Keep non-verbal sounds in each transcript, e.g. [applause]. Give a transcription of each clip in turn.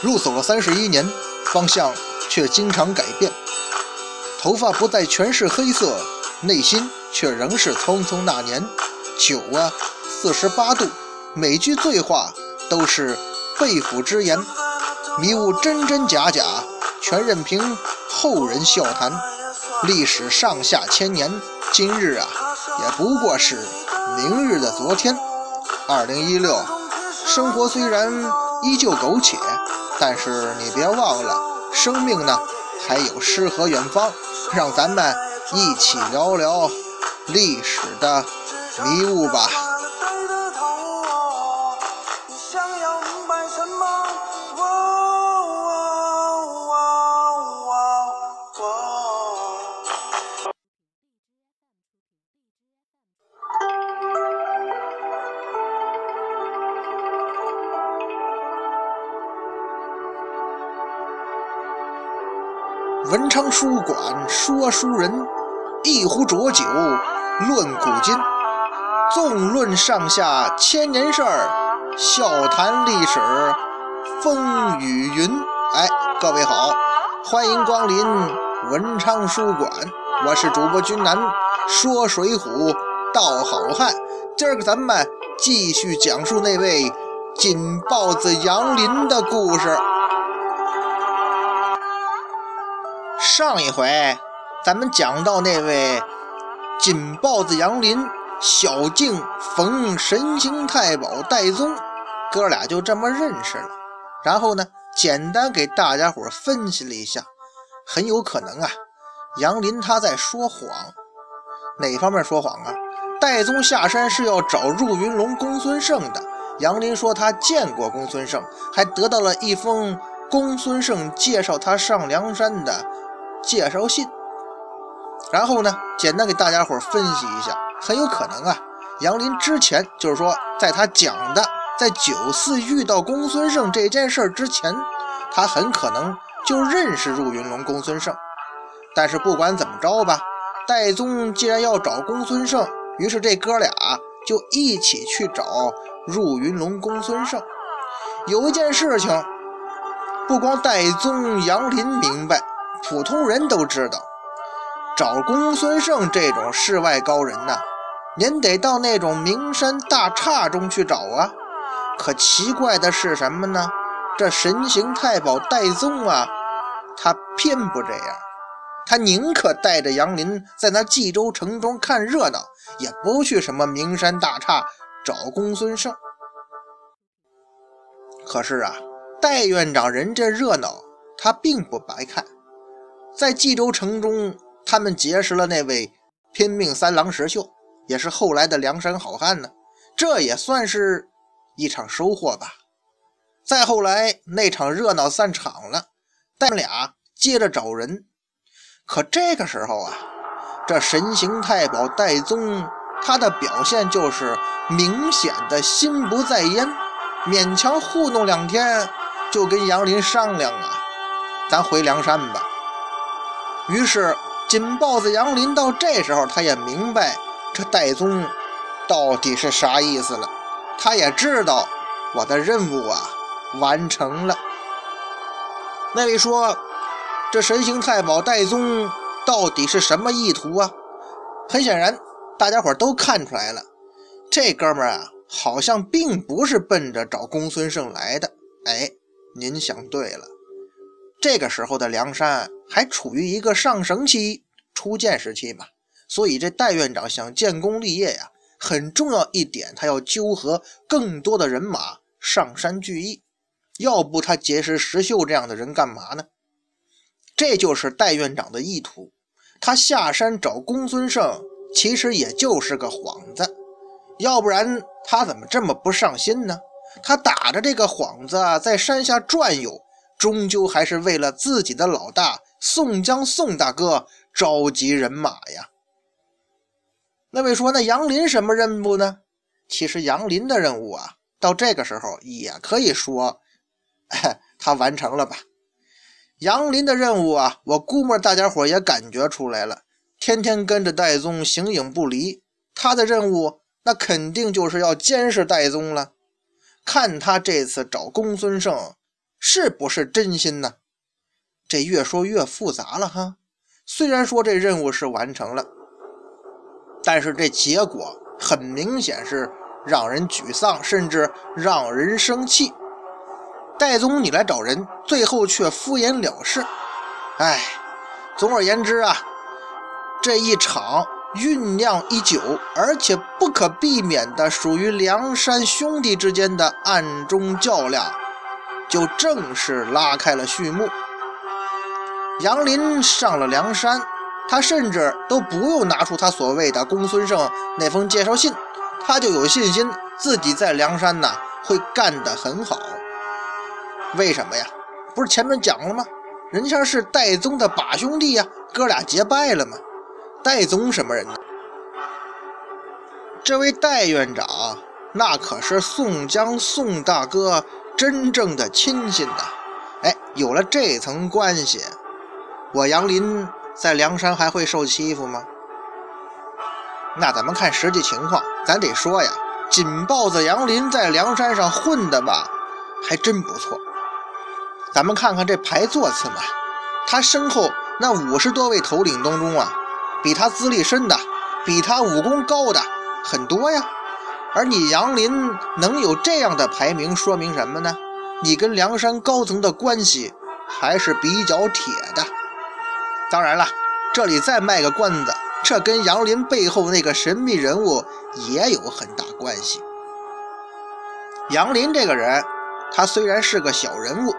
入走了三十一年，方向却经常改变。头发不再全是黑色，内心却仍是匆匆那年。酒啊，四十八度，每句醉话都是肺腑之言，迷雾真真假假，全任凭后人笑谈。历史上下千年，今日啊，也不过是明日的昨天。二零一六，生活虽然依旧苟且，但是你别忘了，生命呢还有诗和远方。让咱们一起聊聊历史的迷雾吧。昌书馆说书人，一壶浊酒论古今，纵论上下千年事儿，笑谈历史风雨云。哎，各位好，欢迎光临文昌书馆，我是主播君南，说水浒道好汉。今儿个咱们继续讲述那位锦豹子杨林的故事。上一回，咱们讲到那位金豹子杨林、小径逢神行太保戴宗，哥俩就这么认识了。然后呢，简单给大家伙分析了一下，很有可能啊，杨林他在说谎。哪方面说谎啊？戴宗下山是要找入云龙公孙胜的。杨林说他见过公孙胜，还得到了一封公孙胜介绍他上梁山的。介绍信，然后呢，简单给大家伙分析一下，很有可能啊，杨林之前就是说，在他讲的在九四遇到公孙胜这件事之前，他很可能就认识入云龙公孙胜。但是不管怎么着吧，戴宗既然要找公孙胜，于是这哥俩就一起去找入云龙公孙胜。有一件事情，不光戴宗、杨林明白。普通人都知道，找公孙胜这种世外高人呐，您得到那种名山大刹中去找啊。可奇怪的是什么呢？这神行太保戴宗啊，他偏不这样，他宁可带着杨林在那冀州城中看热闹，也不去什么名山大刹找公孙胜。可是啊，戴院长人这热闹，他并不白看。在冀州城中，他们结识了那位拼命三郎石秀，也是后来的梁山好汉呢。这也算是一场收获吧。再后来，那场热闹散场了，他们俩接着找人。可这个时候啊，这神行太保戴宗，他的表现就是明显的心不在焉，勉强糊弄两天，就跟杨林商量啊，咱回梁山吧。于是，金豹子杨林到这时候，他也明白这戴宗到底是啥意思了。他也知道我的任务啊完成了。那位说，这神行太保戴宗到底是什么意图啊？很显然，大家伙都看出来了，这哥们儿啊，好像并不是奔着找公孙胜来的。哎，您想对了。这个时候的梁山还处于一个上升期、初建时期嘛，所以这戴院长想建功立业呀，很重要一点，他要纠合更多的人马上山聚义，要不他结识石秀这样的人干嘛呢？这就是戴院长的意图。他下山找公孙胜，其实也就是个幌子，要不然他怎么这么不上心呢？他打着这个幌子在山下转悠。终究还是为了自己的老大宋江宋大哥召集人马呀。那位说，那杨林什么任务呢？其实杨林的任务啊，到这个时候也可以说 [laughs] 他完成了吧。杨林的任务啊，我估摸大家伙也感觉出来了，天天跟着戴宗形影不离。他的任务那肯定就是要监视戴宗了。看他这次找公孙胜。是不是真心呢？这越说越复杂了哈。虽然说这任务是完成了，但是这结果很明显是让人沮丧，甚至让人生气。戴宗，你来找人，最后却敷衍了事。哎，总而言之啊，这一场酝酿已久，而且不可避免的属于梁山兄弟之间的暗中较量，就正式拉开了序幕。杨林上了梁山，他甚至都不用拿出他所谓的公孙胜那封介绍信，他就有信心自己在梁山呢会干得很好。为什么呀？不是前面讲了吗？人家是戴宗的把兄弟呀，哥俩结拜了吗？戴宗什么人呢？这位戴院长那可是宋江宋大哥真正的亲信呐！哎，有了这层关系。我杨林在梁山还会受欺负吗？那咱们看实际情况，咱得说呀，锦豹子杨林在梁山上混的吧，还真不错。咱们看看这排座次嘛，他身后那五十多位头领当中啊，比他资历深的，比他武功高的很多呀。而你杨林能有这样的排名，说明什么呢？你跟梁山高层的关系还是比较铁的。当然了，这里再卖个关子，这跟杨林背后那个神秘人物也有很大关系。杨林这个人，他虽然是个小人物，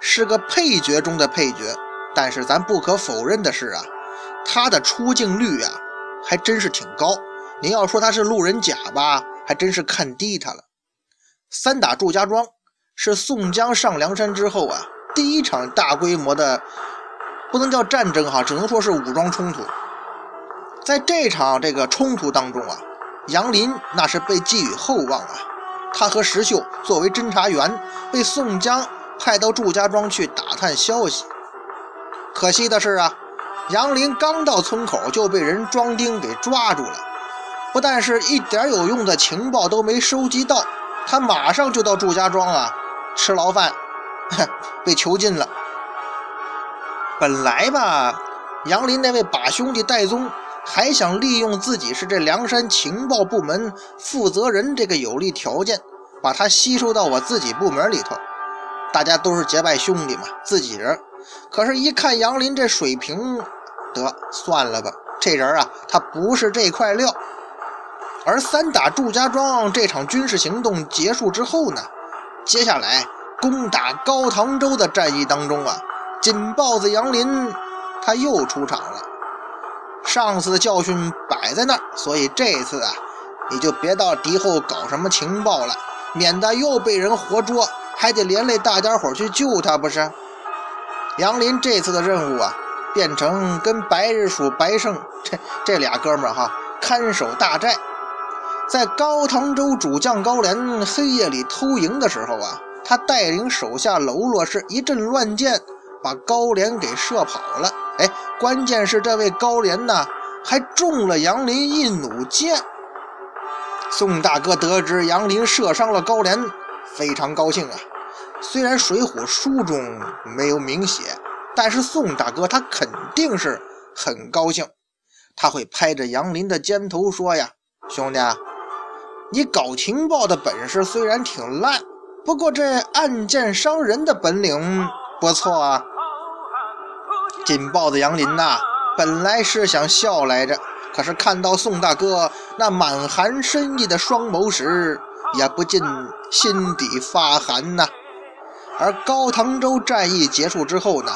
是个配角中的配角，但是咱不可否认的是啊，他的出镜率啊，还真是挺高。您要说他是路人甲吧，还真是看低他了。三打祝家庄是宋江上梁山之后啊，第一场大规模的。不能叫战争哈，只能说是武装冲突。在这场这个冲突当中啊，杨林那是被寄予厚望啊。他和石秀作为侦查员，被宋江派到祝家庄去打探消息。可惜的是啊，杨林刚到村口就被人装丁给抓住了。不但是一点有用的情报都没收集到，他马上就到祝家庄啊吃牢饭，被囚禁了。本来吧，杨林那位把兄弟戴宗还想利用自己是这梁山情报部门负责人这个有利条件，把他吸收到我自己部门里头。大家都是结拜兄弟嘛，自己人。可是，一看杨林这水平，得算了吧，这人啊，他不是这块料。而三打祝家庄这场军事行动结束之后呢，接下来攻打高唐州的战役当中啊。金豹子杨林，他又出场了。上次的教训摆在那儿，所以这次啊，你就别到敌后搞什么情报了，免得又被人活捉，还得连累大家伙去救他，不是？杨林这次的任务啊，变成跟白日鼠白胜这这俩哥们儿哈看守大寨，在高唐州主将高廉黑夜里偷营的时候啊，他带领手下喽啰是一阵乱箭。把高廉给射跑了，哎，关键是这位高廉呢，还中了杨林一弩箭。宋大哥得知杨林射伤了高廉，非常高兴啊。虽然《水浒》书中没有明写，但是宋大哥他肯定是很高兴。他会拍着杨林的肩头说呀：“兄弟，你搞情报的本事虽然挺烂，不过这暗箭伤人的本领不错啊。”紧抱着杨林呐，本来是想笑来着，可是看到宋大哥那满含深意的双眸时，也不禁心底发寒呐。而高唐州战役结束之后呢，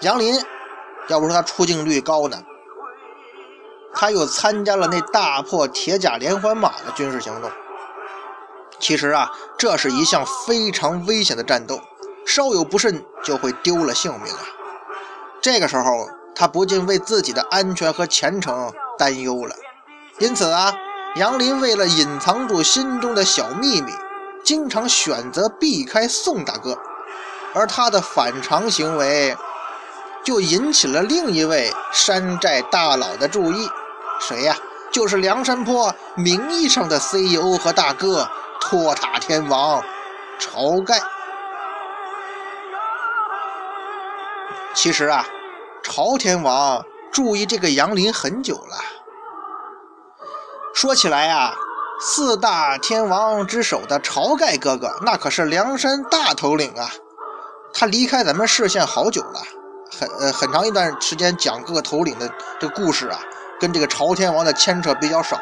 杨林要不说他出镜率高呢，他又参加了那大破铁甲连环马的军事行动。其实啊，这是一项非常危险的战斗，稍有不慎就会丢了性命啊。这个时候，他不禁为自己的安全和前程担忧了。因此啊，杨林为了隐藏住心中的小秘密，经常选择避开宋大哥。而他的反常行为，就引起了另一位山寨大佬的注意。谁呀？就是梁山泊名义上的 CEO 和大哥——托塔天王晁盖。其实啊，朝天王注意这个杨林很久了。说起来啊，四大天王之首的晁盖哥哥，那可是梁山大头领啊。他离开咱们视线好久了，很呃很长一段时间讲各个头领的这故事啊，跟这个朝天王的牵扯比较少。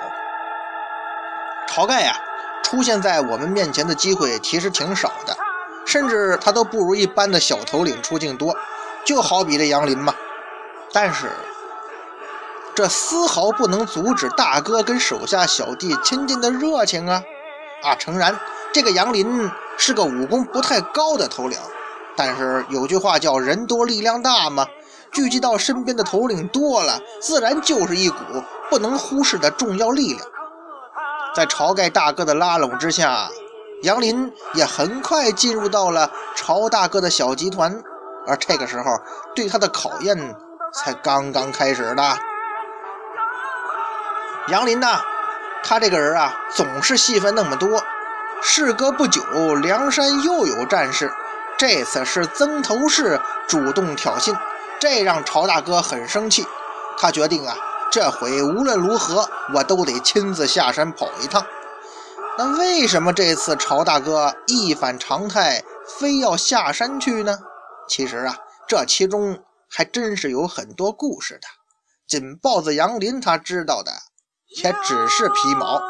晁盖呀，出现在我们面前的机会其实挺少的，甚至他都不如一般的小头领出镜多。就好比这杨林嘛，但是这丝毫不能阻止大哥跟手下小弟亲近的热情啊！啊，诚然，这个杨林是个武功不太高的头领，但是有句话叫“人多力量大”嘛，聚集到身边的头领多了，自然就是一股不能忽视的重要力量。在晁盖大哥的拉拢之下，杨林也很快进入到了晁大哥的小集团。而这个时候，对他的考验才刚刚开始呢。杨林呢，他这个人啊，总是戏份那么多。事隔不久，梁山又有战事，这次是曾头市主动挑衅，这让朝大哥很生气。他决定啊，这回无论如何，我都得亲自下山跑一趟。那为什么这次朝大哥一反常态，非要下山去呢？其实啊，这其中还真是有很多故事的。仅豹子杨林他知道的也只是皮毛，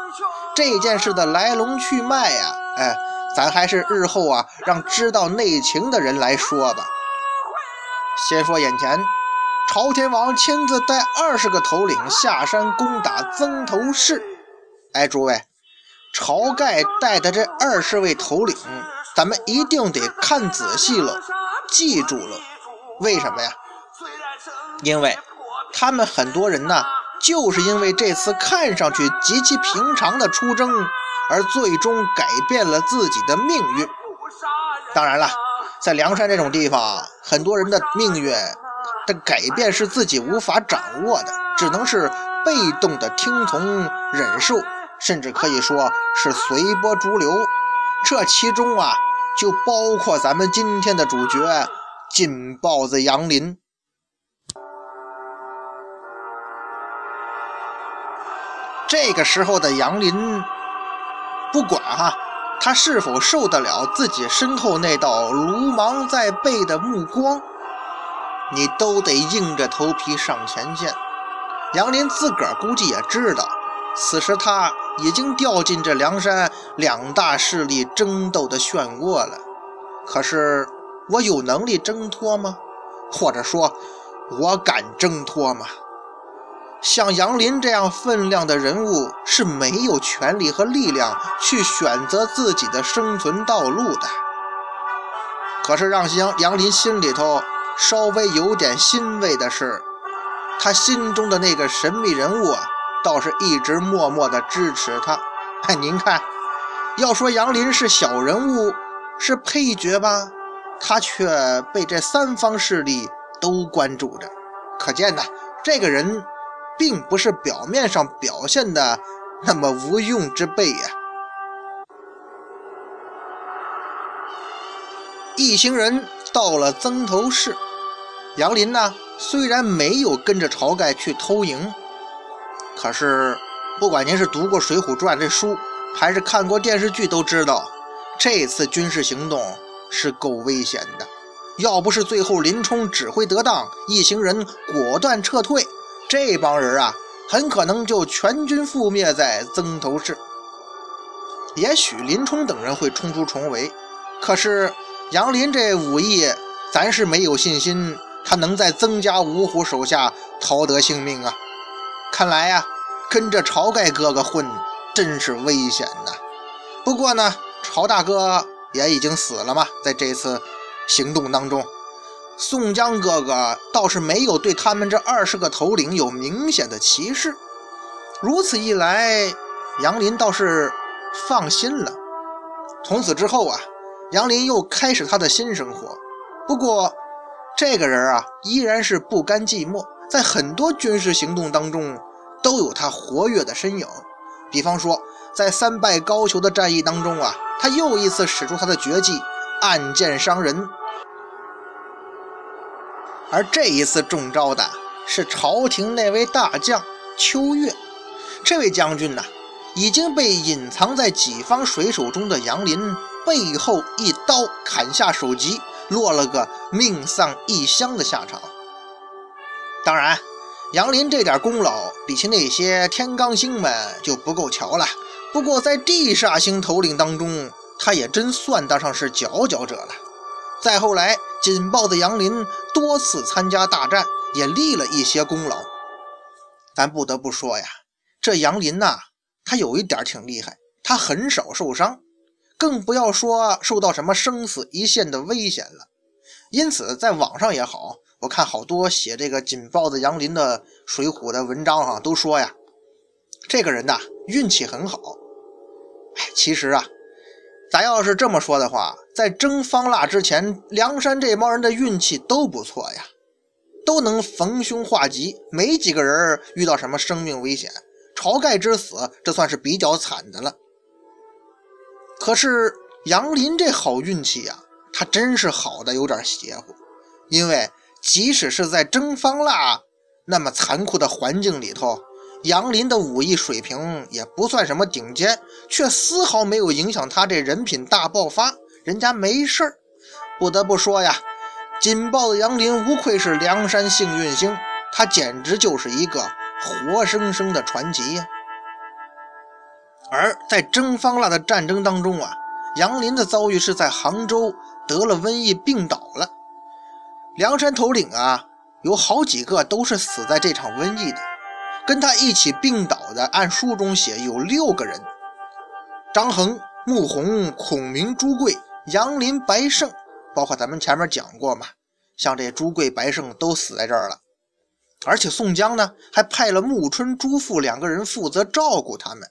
这件事的来龙去脉呀，哎，咱还是日后啊让知道内情的人来说吧。先说眼前，朝天王亲自带二十个头领下山攻打曾头市。哎，诸位，晁盖带的这二十位头领，咱们一定得看仔细了。记住了，为什么呀？因为他们很多人呢，就是因为这次看上去极其平常的出征，而最终改变了自己的命运。当然了，在梁山这种地方，很多人的命运的改变是自己无法掌握的，只能是被动的听从、忍受，甚至可以说是随波逐流。这其中啊。就包括咱们今天的主角金豹子杨林。这个时候的杨林，不管哈他是否受得了自己身后那道如芒在背的目光，你都得硬着头皮上前线。杨林自个儿估计也知道，此时他。已经掉进这梁山两大势力争斗的漩涡了。可是我有能力挣脱吗？或者说，我敢挣脱吗？像杨林这样分量的人物是没有权力和力量去选择自己的生存道路的。可是让杨杨林心里头稍微有点欣慰的是，他心中的那个神秘人物啊。倒是一直默默的支持他。哎，您看，要说杨林是小人物，是配角吧，他却被这三方势力都关注着。可见呢，这个人并不是表面上表现的那么无用之辈呀。一行人到了曾头市，杨林呢，虽然没有跟着晁盖去偷营。可是，不管您是读过《水浒传》这书，还是看过电视剧，都知道这次军事行动是够危险的。要不是最后林冲指挥得当，一行人果断撤退，这帮人啊，很可能就全军覆灭在曾头市。也许林冲等人会冲出重围，可是杨林这武艺，咱是没有信心他能在曾家五虎手下逃得性命啊。看来呀，跟着晁盖哥哥混真是危险呐。不过呢，晁大哥也已经死了嘛，在这次行动当中，宋江哥哥倒是没有对他们这二十个头领有明显的歧视。如此一来，杨林倒是放心了。从此之后啊，杨林又开始他的新生活。不过，这个人啊，依然是不甘寂寞。在很多军事行动当中，都有他活跃的身影。比方说，在三拜高俅的战役当中啊，他又一次使出他的绝技——暗箭伤人。而这一次中招的是朝廷那位大将秋月。这位将军呢，已经被隐藏在己方水手中的杨林背后一刀砍下首级，落了个命丧异乡的下场。当然，杨林这点功劳比起那些天罡星们就不够瞧了。不过在地煞星头领当中，他也真算得上是佼佼者了。再后来，紧豹子杨林多次参加大战，也立了一些功劳。咱不得不说呀。这杨林呐，他有一点挺厉害，他很少受伤，更不要说受到什么生死一线的危险了。因此，在网上也好，我看好多写这个紧豹子杨林的《水浒》的文章哈，都说呀，这个人呐运气很好。哎，其实啊，咱要是这么说的话，在征方腊之前，梁山这帮人的运气都不错呀，都能逢凶化吉，没几个人遇到什么生命危险。晁盖之死，这算是比较惨的了。可是杨林这好运气呀，他真是好的有点邪乎。因为即使是在征方腊那么残酷的环境里头，杨林的武艺水平也不算什么顶尖，却丝毫没有影响他这人品大爆发。人家没事儿。不得不说呀，紧抱的杨林无愧是梁山幸运星，他简直就是一个。活生生的传奇呀！而在征方腊的战争当中啊，杨林的遭遇是在杭州得了瘟疫病倒了。梁山头领啊，有好几个都是死在这场瘟疫的。跟他一起病倒的，按书中写有六个人：张衡、穆弘、孔明、朱贵、杨林、白胜，包括咱们前面讲过嘛，像这朱贵、白胜都死在这儿了。而且宋江呢，还派了穆春、朱富两个人负责照顾他们。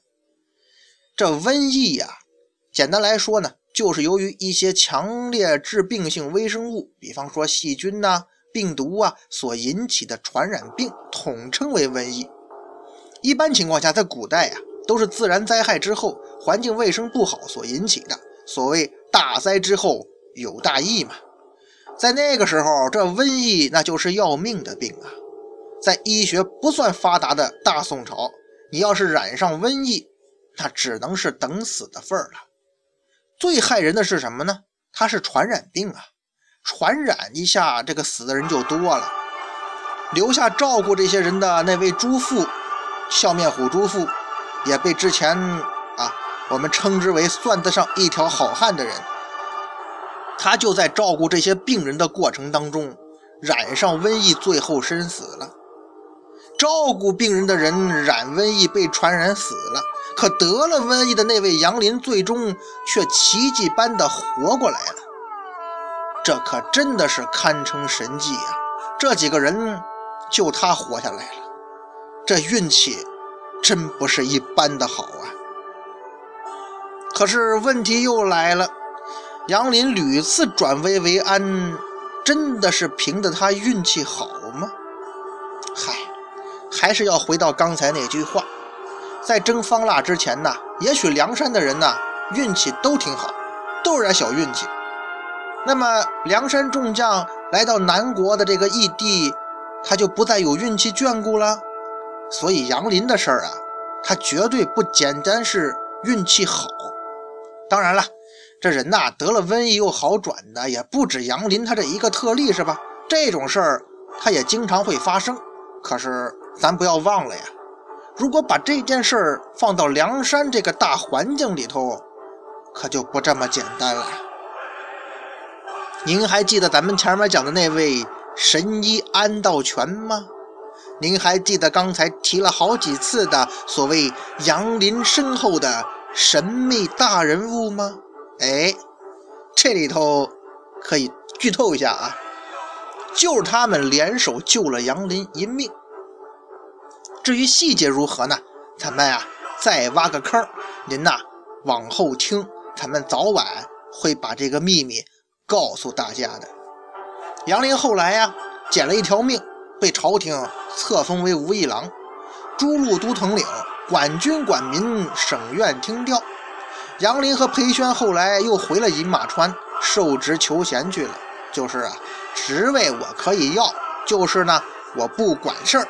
这瘟疫呀，简单来说呢，就是由于一些强烈致病性微生物，比方说细菌呐、病毒啊所引起的传染病，统称为瘟疫。一般情况下，在古代呀，都是自然灾害之后，环境卫生不好所引起的。所谓大灾之后有大疫嘛。在那个时候，这瘟疫那就是要命的病啊。在医学不算发达的大宋朝，你要是染上瘟疫，那只能是等死的份儿了。最害人的是什么呢？它是传染病啊，传染一下，这个死的人就多了。留下照顾这些人的那位朱富，笑面虎朱富，也被之前啊我们称之为算得上一条好汉的人，他就在照顾这些病人的过程当中，染上瘟疫，最后身死了。照顾病人的人染瘟疫被传染死了，可得了瘟疫的那位杨林最终却奇迹般的活过来了，这可真的是堪称神迹呀！这几个人就他活下来了，这运气真不是一般的好啊！可是问题又来了，杨林屡次转危为安，真的是凭着他运气好吗？嗨。还是要回到刚才那句话，在征方腊之前呢，也许梁山的人呢运气都挺好，都有点小运气。那么梁山众将来到南国的这个异地，他就不再有运气眷顾了。所以杨林的事儿啊，他绝对不简单是运气好。当然了，这人呐得了瘟疫又好转的也不止杨林他这一个特例是吧？这种事儿他也经常会发生。可是。咱不要忘了呀，如果把这件事儿放到梁山这个大环境里头，可就不这么简单了。您还记得咱们前面讲的那位神医安道全吗？您还记得刚才提了好几次的所谓杨林身后的神秘大人物吗？哎，这里头可以剧透一下啊，就是他们联手救了杨林一命。至于细节如何呢？咱们啊再挖个坑，您呐往后听，咱们早晚会把这个秘密告诉大家的。杨林后来呀捡了一条命，被朝廷册封为武义郎，诸路都统领，管军管民，省院听调。杨林和裴宣后来又回了饮马川，受职求贤去了，就是啊，职位我可以要，就是呢，我不管事儿。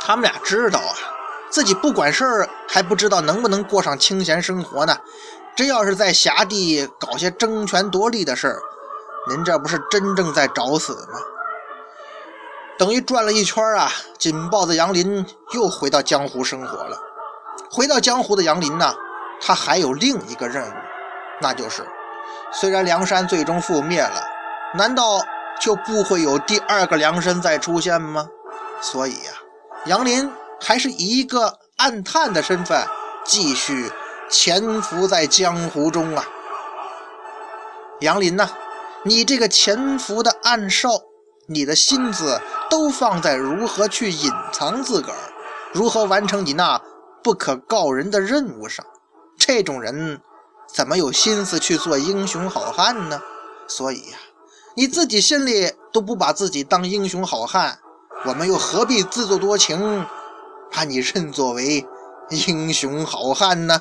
他们俩知道啊，自己不管事儿，还不知道能不能过上清闲生活呢。这要是在辖地搞些争权夺利的事儿，您这不是真正在找死吗？等于转了一圈啊，紧抱着杨林又回到江湖生活了。回到江湖的杨林呢，他还有另一个任务，那就是，虽然梁山最终覆灭了，难道就不会有第二个梁山再出现吗？所以呀。杨林还是以一个暗探的身份继续潜伏在江湖中啊。杨林呐，你这个潜伏的暗哨，你的心思都放在如何去隐藏自个儿，如何完成你那不可告人的任务上。这种人怎么有心思去做英雄好汉呢？所以呀，你自己心里都不把自己当英雄好汉。我们又何必自作多情，把你认作为英雄好汉呢？